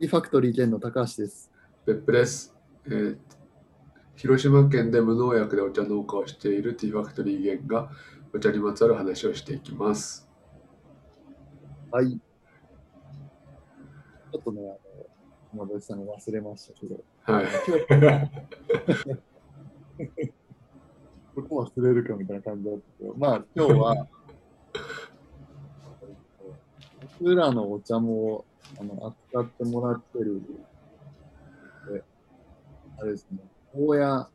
リファクトリー店の高橋です。別府です、えー広島県で無農薬でお茶農家をしているティーファクトリーゲンがお茶にまつわる話をしていきます。はい。ちょっとね、あの、さんが忘れましたけど、はい。どこ忘れるかみたいな感じだったけど、まあ今日は、僕らのお茶もあの扱ってもらってる、であれですね、大家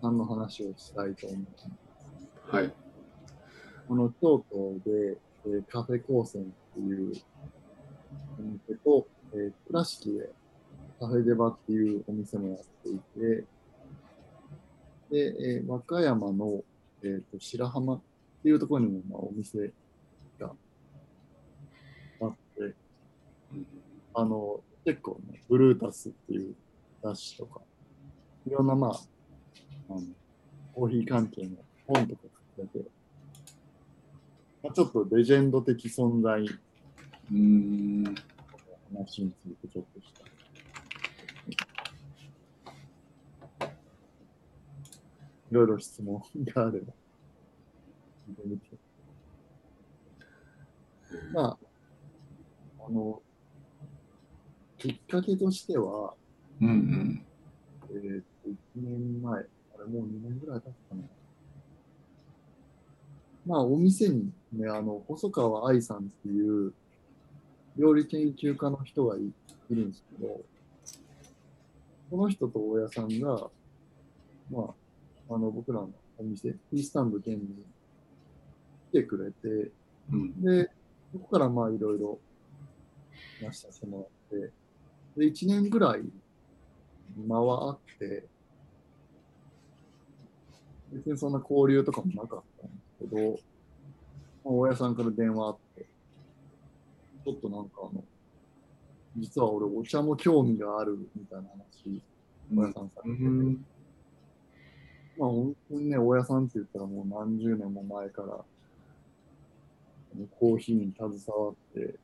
さんの話をしたいと思います。はい。この京都で、えーカフェ高専っていうお店と、えー倉敷でカフェデバっていうお店もやっていて、で、えー和歌山の、えーと白浜っていうところにも、まあ、お店があって、あの、結構ね、ブルータスっていう雑誌とか、いろんなまあ、あのコーヒー関係の本とか含めて、まあ、ちょっとレジェンド的存在の。話についてちょっとした。いろいろ質問があれば、まあ、あの、きっかけとしては、うんうん。えーと、1年前、あれもう2年ぐらい経ったかな。まあ、お店にね、あの、細川愛さんっていう料理研究家の人がいいるんですけど、この人と大家さんが、まあ、あの、僕らのお店、ティースタンド兼に来てくれて、うん。で、そこからまあいろいろ話させてもらって、で、1年ぐらい間はあって、別にそんな交流とかもなかったんですけど、まあ、大家さんから電話あって、ちょっとなんかあの、実は俺お茶も興味があるみたいな話、大家さんさうれてて、ん。まあ本当にね、大家さんって言ったらもう何十年も前から、コーヒーに携わって、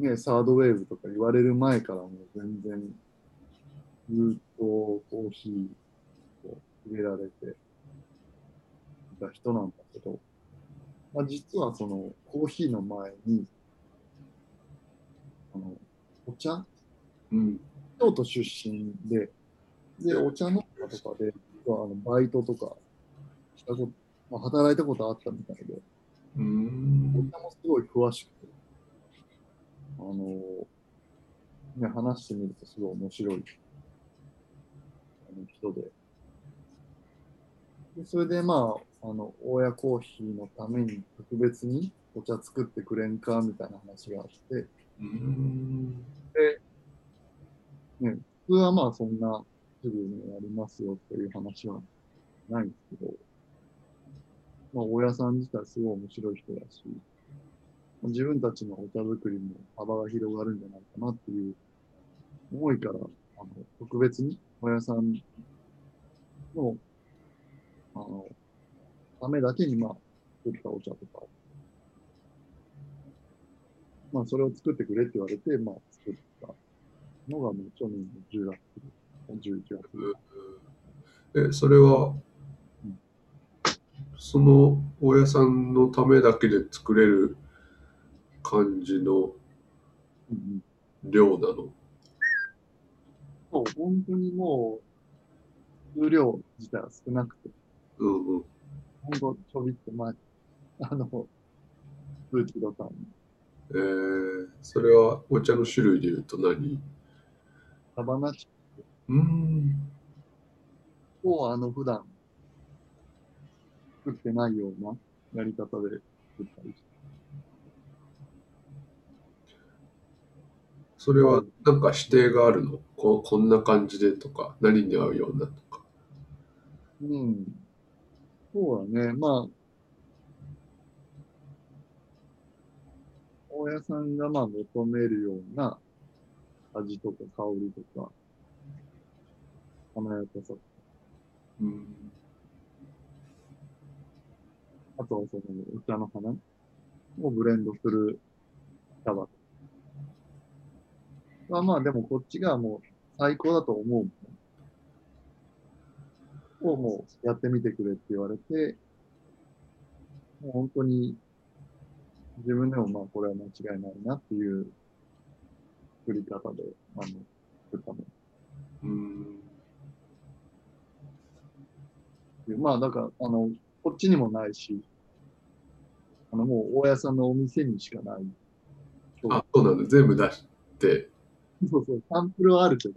ね、サードウェーブとか言われる前からもう全然、ずっとコーヒーを入れられていた人なんだけど、まあ実はそのコーヒーの前に、あの、お茶？うん。京都出身で、で、お茶農家とかで、実はあのバイトとかしたこと、まあ、働いたことあったみたいで、うおん。茶もすごい詳しくて、あのね、話してみるとすごい面白いあの人で。でそれでまあ、あの、大家コーヒーのために特別にお茶作ってくれんかみたいな話があって、うん。ね、普通はまあそんなすぐにやりますよっていう話はないんですけど、まあ大家さん自体すごい面白い人だし、自分たちのお茶作りも幅が広がるんじゃないかなっていう思いから、あの特別に大家さんの、あの、ためだけにまあ作ったお茶とか、まあそれを作ってくれって言われて、まあ作ったのがもう去年の10月、11月。え、それはうん、その大家さんのためだけで作れる感じの量なの？そう、本当にもう、数量自体は少なくて、うんうん。ほんとちょびっと前、あの、数キロ単位。えー、それはお茶の種類で言うと何？サバナチうん。をあの普段作ってないようなやり方で作ったりして。それはなんか指定があるの？ここんな感じでとか、何に合うようなとか。うん。そうだね。まあ、大家さんがまあ求めるような味とか香りとか、華やかさうん。あとはそのお茶の花をブレンドする茶葉。まあまあ、でもこっちがもう最高だと思う。をもうやってみてくれって言われて、もう本当に自分でもまあこれは間違いないなっていう作り方で、あの、作ったの。うん。まあだから、あの、こっちにもないし、あの、もう大家さんのお店にしかない。あ、そうなんだ。全部出して。そうそう、サンプルはあるけど、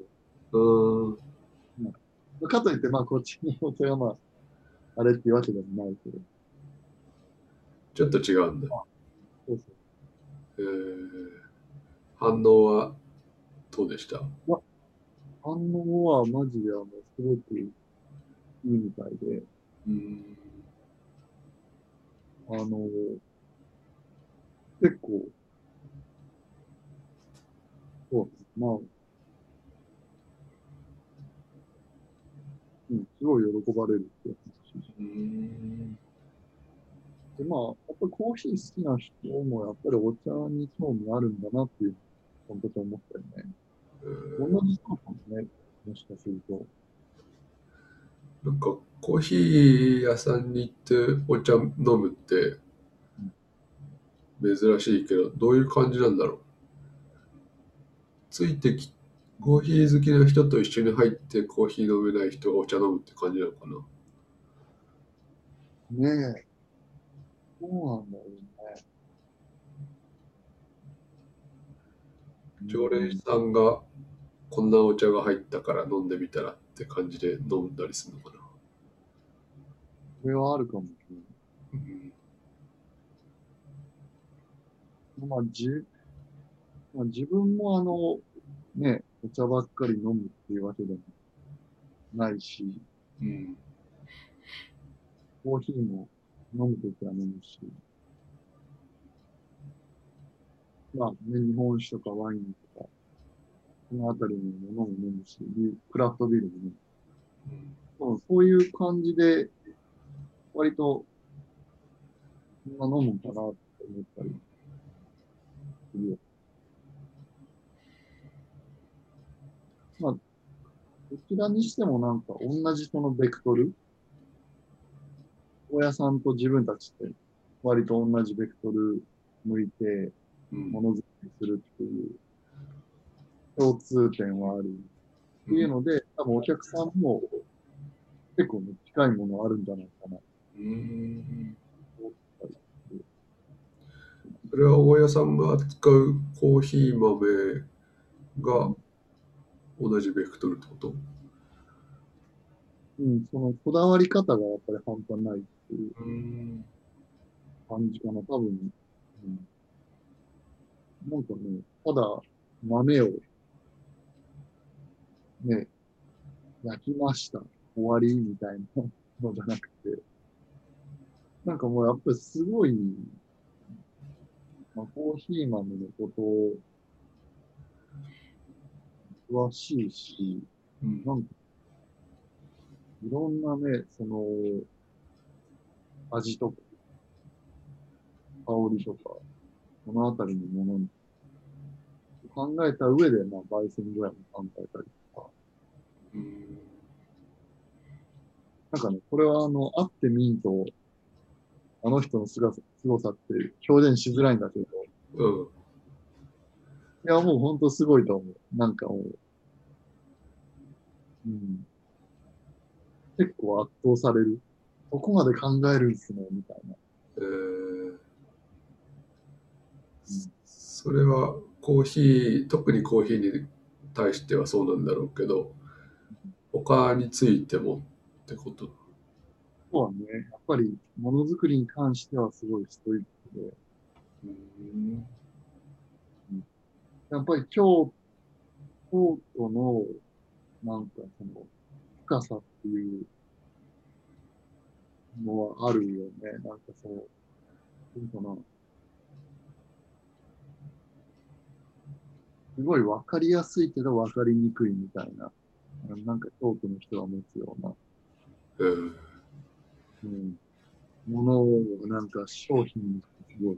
うん。かといって、まあこっちのお店がまあ、あれっていうわけでもないけど、ちょっと違うんだ。そうそう。えー、反応はどうでした？反応はマジであの、すごくいいみたいで、うん。あの、結構、まあ、うん、すごい喜ばれるって。で、まあ、やっぱりコーヒー好きな人もやっぱりお茶に興味あるんだなっていう、その時思ったよね。えー同じそうかもね、もしかすると。なんかコーヒー屋さんに行ってお茶飲むって珍しいけど、どういう感じなんだろう？ついてき、コーヒー好きな人と一緒に入ってコーヒー飲めない人がお茶飲むって感じなのかな？ねえ。そうなんだよね。常連さんがこんなお茶が入ったから飲んでみたらって感じで飲んだりするのかな？それはあるかも。うんまあ、じまあ、自分もあの、ね、お茶ばっかり飲むっていうわけでもないし、うんコーヒーも飲むときは飲むし、まあね、日本酒とかワインとか、このあたりのものも飲むし、ビクラフトビールも飲む。うんそういう感じで、割と、そんな飲むんかなって思ったりするよ。まあ、どちらにしてもなんか同じそのベクトル？親さんと自分たちって割と同じベクトル向いてうん。ものづくりするっていう共通点はあるっていうので、多分お客さんも結構ね、近いものあるんじゃないかな。うん。それは大家さん。が扱うコーヒー豆が同じベクトルってこと？うん、そのこだわり方がやっぱり半端ないっていううん。感じかな、多分。うん、なんかね、ただ豆をね、焼きました、終わりみたいなのじゃなくて、なんかもうやっぱりすごい、まあ、コーヒー豆のことを詳しいし、うん。なんか、いろんなね、その、味とか、香りとか、このあたりのものに考えた上で、まあ、焙煎具合も考えたりとか、うんなんかね、これはあの、会ってみんと、あの人のすが凄さって表現しづらいんだけど、うん。いや、もう本当すごいと思う。なんかもう、うん。結構圧倒される。ここまで考えるんすね、みたいな。えーそれはコーヒー特にコーヒーに対してはそうなんだろうけど他についてもってこと？そうはね、やっぱりものづくりに関してはすごいストイックで、うんやっぱり京京都の、なんかその、深さっていうのはあるよね。なんかそう、どうかな。すごいわかりやすいけどわかりにくいみたいな、なんか京都の人が持つような、うん、ものをなんか商品にしてすごい、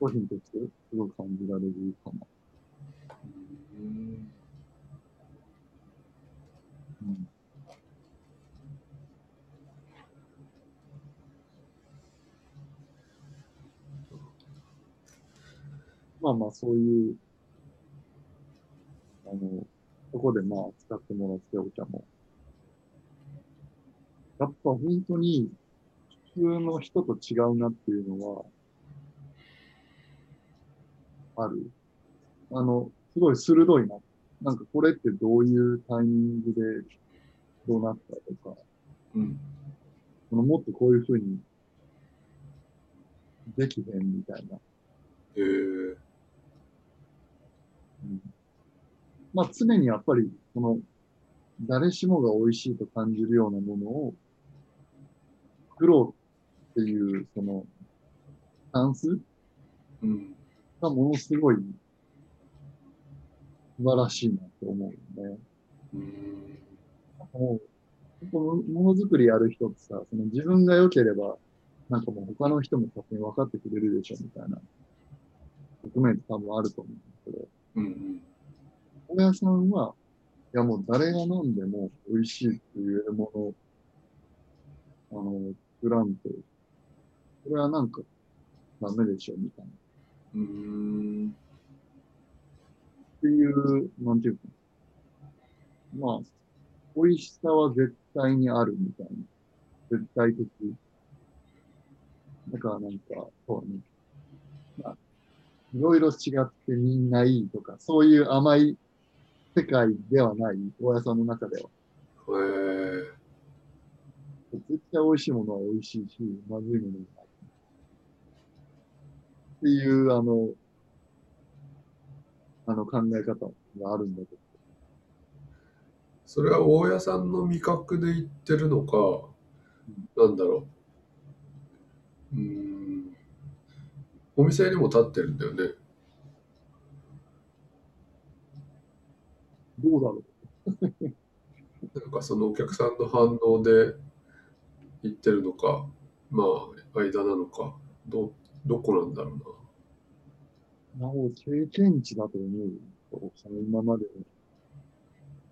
商品としてすごい感じられるかも。うんうんまあまあ、そういう、あの、そこでまあ、使ってもらってお茶も。やっぱ本当に、普通の人と違うなっていうのは、ある。あの、すごい鋭いなっ。なんかこれってどういうタイミングでどうなったとか、うん。そのもっとこういうふうにできへんみたいな。えー。うん。まあ常にやっぱり、この、誰しもが美味しいと感じるようなものを作ろうっていう、その、スタンスうん。がものすごい素晴らしいなと思うよね。うん。もう、もものづくりやる人ってさ、その自分が良ければ、なんかもう他の人も勝手に分かってくれるでしょみたいな。側面って多分あると思うんだけど、うん大家さんは、いやもう誰が飲んでも美味しいって言えるもの、あの、作らんと、これはなんかダメでしょみたいな。っうんていう、なんていうか、まあ、美味しさは絶対にあるみたいな。絶対的。だからなんか、そうね。まあ、いろいろ違ってみんないいとか、そういう甘い世界ではない、大家さんの中では。えー絶対美味しいものは美味しいし、まずいものはない。っていう、あの、あの考え方があるんだけど。それは大家さんの味覚で言ってるのか、なんだろう。うーん。お店にも立ってるんだよね。どうだろ なんかそのお客さんの反応で言ってるのか、まあ、間なのか、ど、どこなんだろうな。なお、経験値だと思うよ。その今まで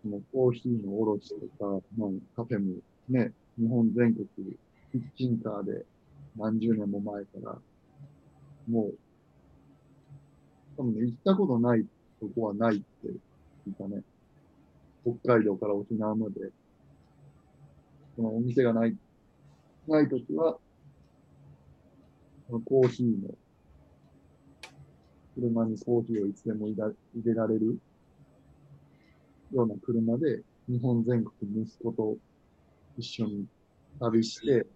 の、コーヒーの卸とか、まあ、カフェもね、日本全国、キッチンカーで何十年も前から、もう、多分ね、行ったことないとこはないって聞いたね。北海道から沖縄まで、そのお店がない、ないときは、そのコーヒーの、車にコーヒーをいつでも入れられるような車で、日本全国息子と一緒に旅して、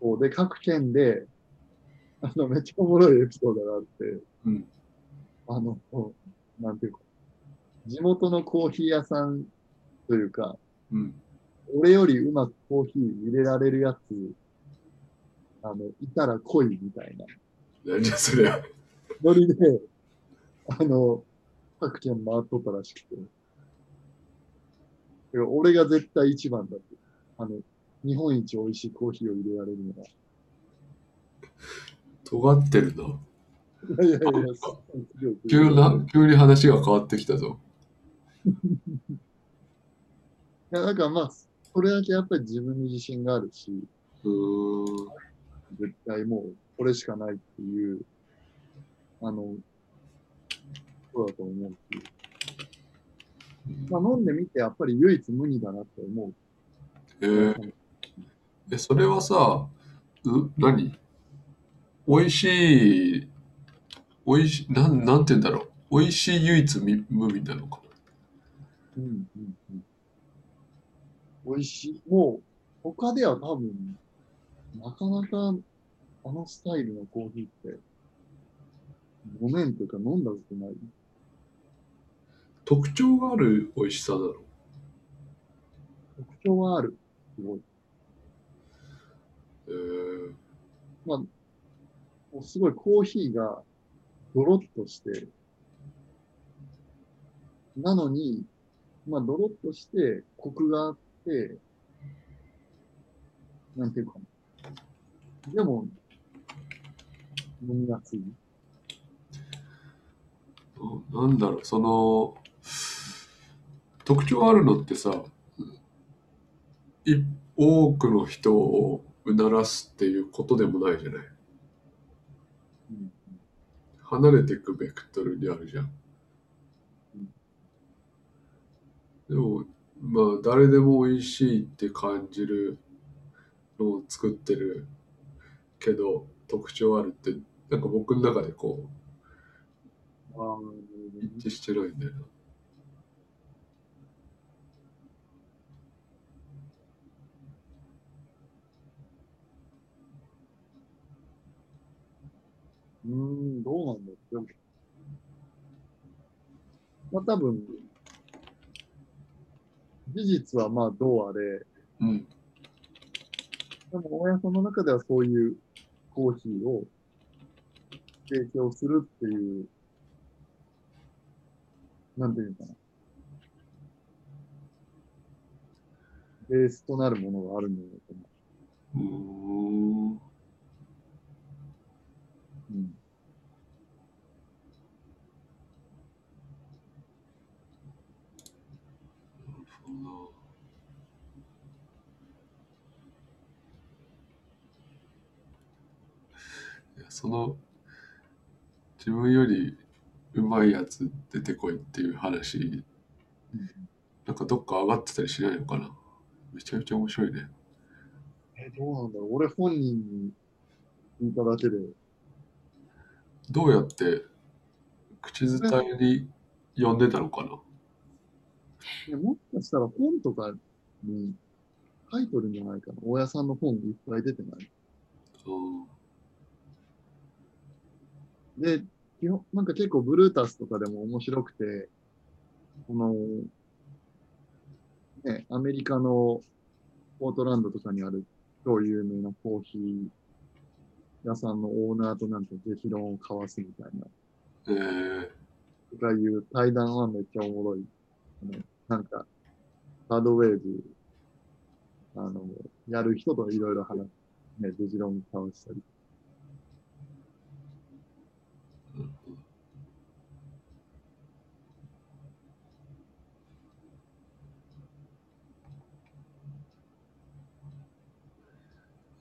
こうで、各県で、あの、めっちゃおもろいエピソードがあって、うん。あの、なんていうか、地元のコーヒー屋さんというか、うん。俺よりうまくコーヒー入れられるやつ、あの、いたら来いみたいな何じゃそれ。ノリで、あの、各県回っとったらしくて。俺が絶対一番だって。あの、日本一美味しいコーヒーを入れられるのが。尖ってるな。いやいやいや、急な、急に話が変わってきたぞ。いや、だからまあ、それだけやっぱり自分に自信があるし、うーん。絶対もう、これしかないっていう、あの、そうだと思うし。まあ、飲んでみて、やっぱり唯一無二だなって思う。えー、え、それはさ、う何？美味しい、美味しい、なん、なんて言うんだろう。美味しい唯一無二なのかうんうんうん。美味しい。もう、他では多分、なかなか、あのスタイルのコーヒーって、ごめんというか飲んだことない。特徴がある美味しさなの。特徴はある。すごい。えー、まあ、もうすごいコーヒーがドロッとして、なのに、まあ、ドロッとして、コクがあって、なんていうかな。でも、飲みやすい。なんだろう、その、特徴あるのってさ、い多くの人をうならすっていうことでもないじゃない。うん離れていくベクトルにあるじゃん。でも、まあ、誰でも美味しいって感じるのを作ってるけど、特徴あるって、なんか僕の中でこ、う、一致してないんだよな。うーん、どうなんだろう。まあ多分、事実はまあどうあれ、うん。でも大家さんの中ではそういうコーヒーを提供するっていう、なんていうのかな。ベースとなるものがあるんだろうと思う。う。うん。その自分よりうまいやつ出てこいっていう話。なんかどっか上がってたりしないのかな。めちゃめちゃ面白いね。え、どうなんだろう。俺本人に聞いただけで、どうやって口伝えに呼んでたのかな。えもしかしたら本とかに書いとるんじゃないかな。大家さんの本いっぱい出てない。うん。で、基本、なんか結構ブルータスとかでも面白くて、この、ね、アメリカのポートランドとかにある超有名なコーヒー屋さんのオーナーとなんか激論を交わすみたいな、えー、とかいう対談はめっちゃおもろい。なんか、サードウェーブ、あの、やる人といろいろ話す、ね、激論交わしたり。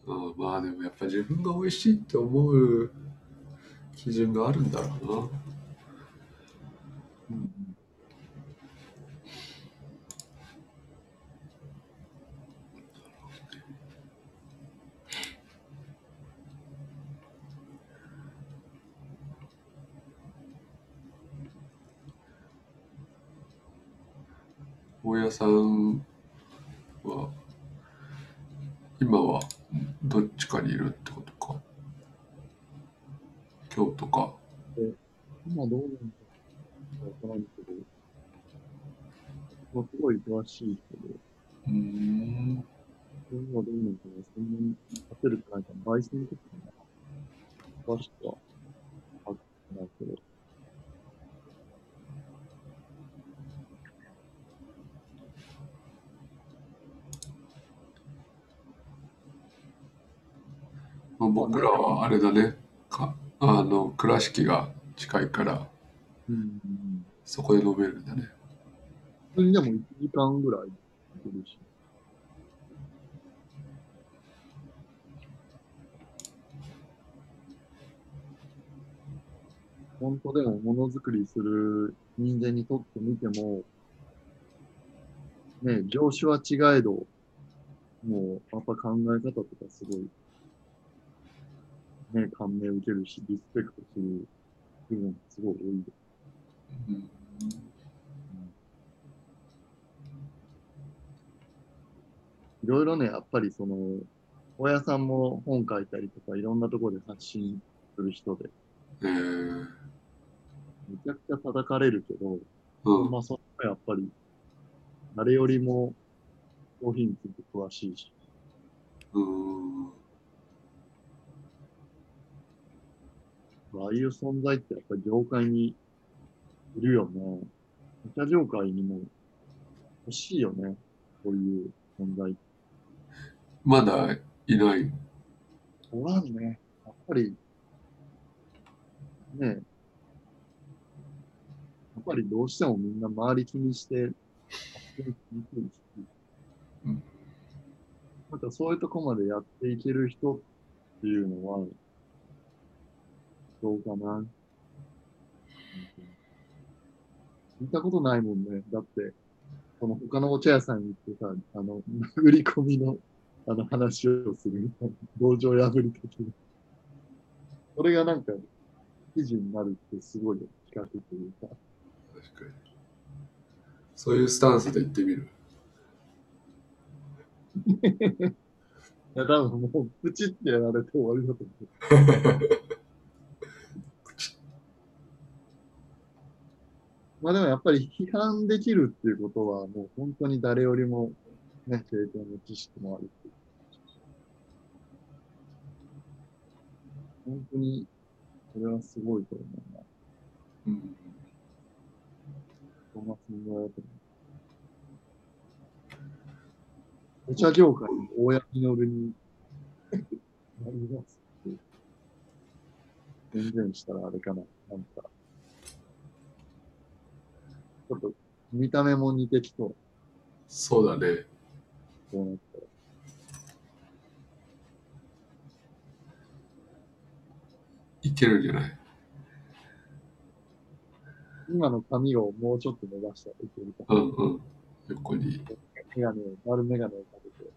あまあでもやっぱ自分が美味しいって思う基準があるんだろうなうん大家さんは今はどっちかにいるってことか京都か今どうなんだろうわからんけど、詳しいけど、うーん今どうなんいかな、焙煎とかな。詳しくは、あないけど。まあ、僕らはあれだねかあの倉敷が近いからうん。そこで飲めるんだね普通にでも1時間ぐらいいけるし。本当でもものづくりする人間にとってみても、ね、業種は違えど、もうやっぱ考え方とかすごい、ね、感銘受けるし、リスペクトする部分がすごい多いでうんいろいろね、やっぱりその、親さんも本書いたりとか、いろんなところで発信する人で、えーめちゃくちゃ叩かれるけど、うんまあ、そのやっぱり、誰よりもコーヒーについて詳しいし、うーんああいう存在ってやっぱり業界にいるよね。お茶業界にも欲しいよね。こういう存在。まだいないおらんね。やっぱり、ねぱりどうしてもみんな周り気にして、うんなんかそういうとこまでやっていける人っていうのは、どうかな。見たことないもんね。だって、この他のお茶屋さんに行ってさ、あの、売り込みの、あの話をするみたいな、道場破り的な。それがなんか、記事になるってすごいよ、企画というか。確かに。そういうスタンスで言ってみる。いや、多分もう、プチってやられて終わりだと思う。まあでもやっぱり批判できるっていうことは、もう本当に誰よりも、ね、経験も知識もあるって。本当に、それはすごいと思うな。うん。トーマス・ミノルだと思う。お茶業界に大山実になりますって。全然したらあれかな。なん。か、ちょっと見た目も似てきそう。そうだね。こうなったら。いけるんじゃない？今の髪をもうちょっと伸ばしたらいけるかな。うんうん。横に。メガネを、丸メガネをかけて。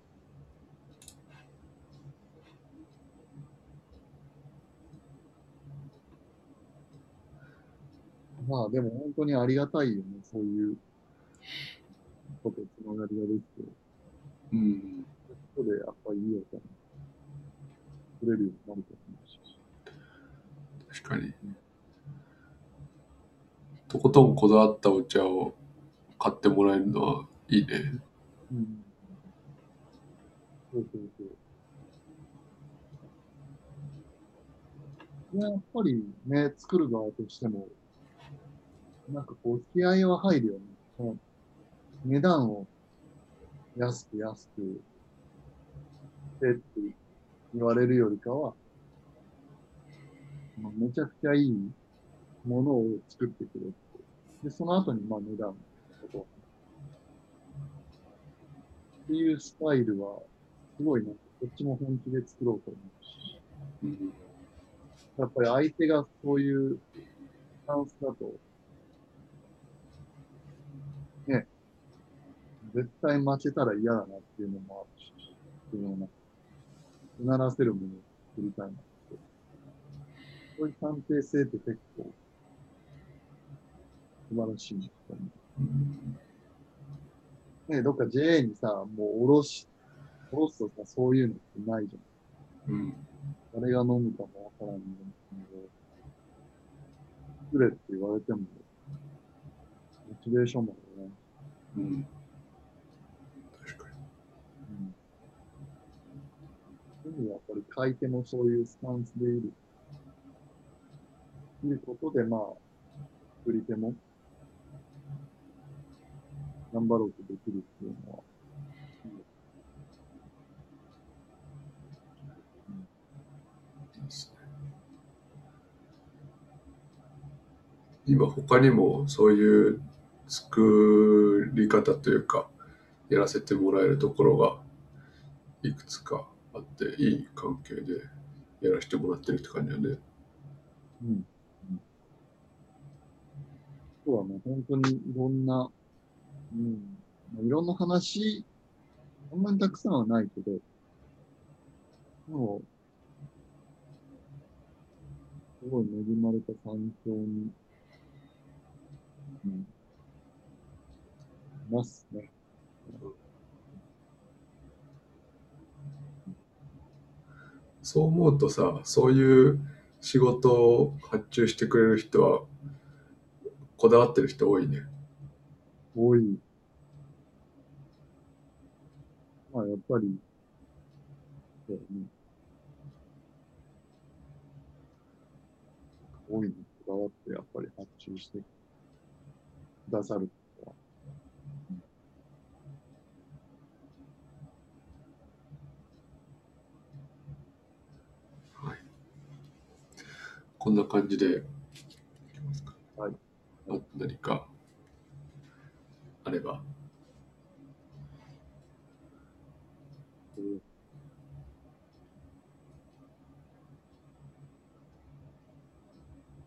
まあでも本当にありがたいよね、そういうことつながりができて、うん。そこでやっぱりいいよかな。取れるようになると思うし。確かに。とことんこだわったお茶を買ってもらえるのはいいね。うん。そうそうそう。いややっぱりね、作る側としても、なんかこう、気合は入るよね。値段を安く安くしてって言われるよりかは、まあめちゃくちゃいいものを作ってくれって。で、その後にまあ値段のことをっていうスタイルは、すごいなこっちも本気で作ろうと思うし、やっぱり相手がそういうスタンスだと、ね、絶対負けたら嫌だなっていうのもあるし、っていうのうならせるものを作りたいなって。そういう探偵性って結構、素晴らしいなとね、どっか JA にさ、もうおろし、おろすとさ、そういうのってないじゃん。うん。誰が飲むかもわからんのに、作れって言われても、モチベーションもね。うん。確かやっぱり買い手もそういうスタンスでいる。いうことで、まあ、作り手も、頑張ろうとできるっていうのは、今他にもそういう作り方というかやらせてもらえるところがいくつかあっていい関係でやらせてもらってるって感じだね。うん。うん今日はもう本当にいろんな、うん、いろんな話、あんまりたくさんはないけど、もう、すごい恵まれた環境に、うん、いますね。うんそう思うとさそういう仕事を発注してくれる人はこだわってる人多いね。多い。まあ、やっぱり、そうね。多いにこだわって、やっぱり発注してくださるこんな感じで。はい。あ何かあれば。えー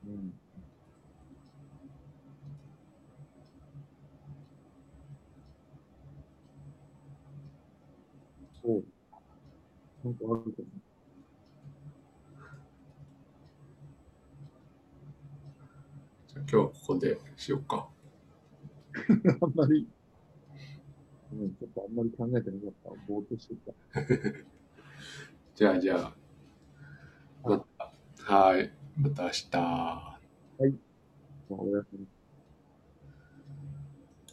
うん。そう。なんかあるかじゃあ今日はここでしようか。な あんまり、うん、ちょっとあんまり考えてなかった。ぼーっとしてた。じゃあじゃあ、また、はい、また明日。まあおやすみ。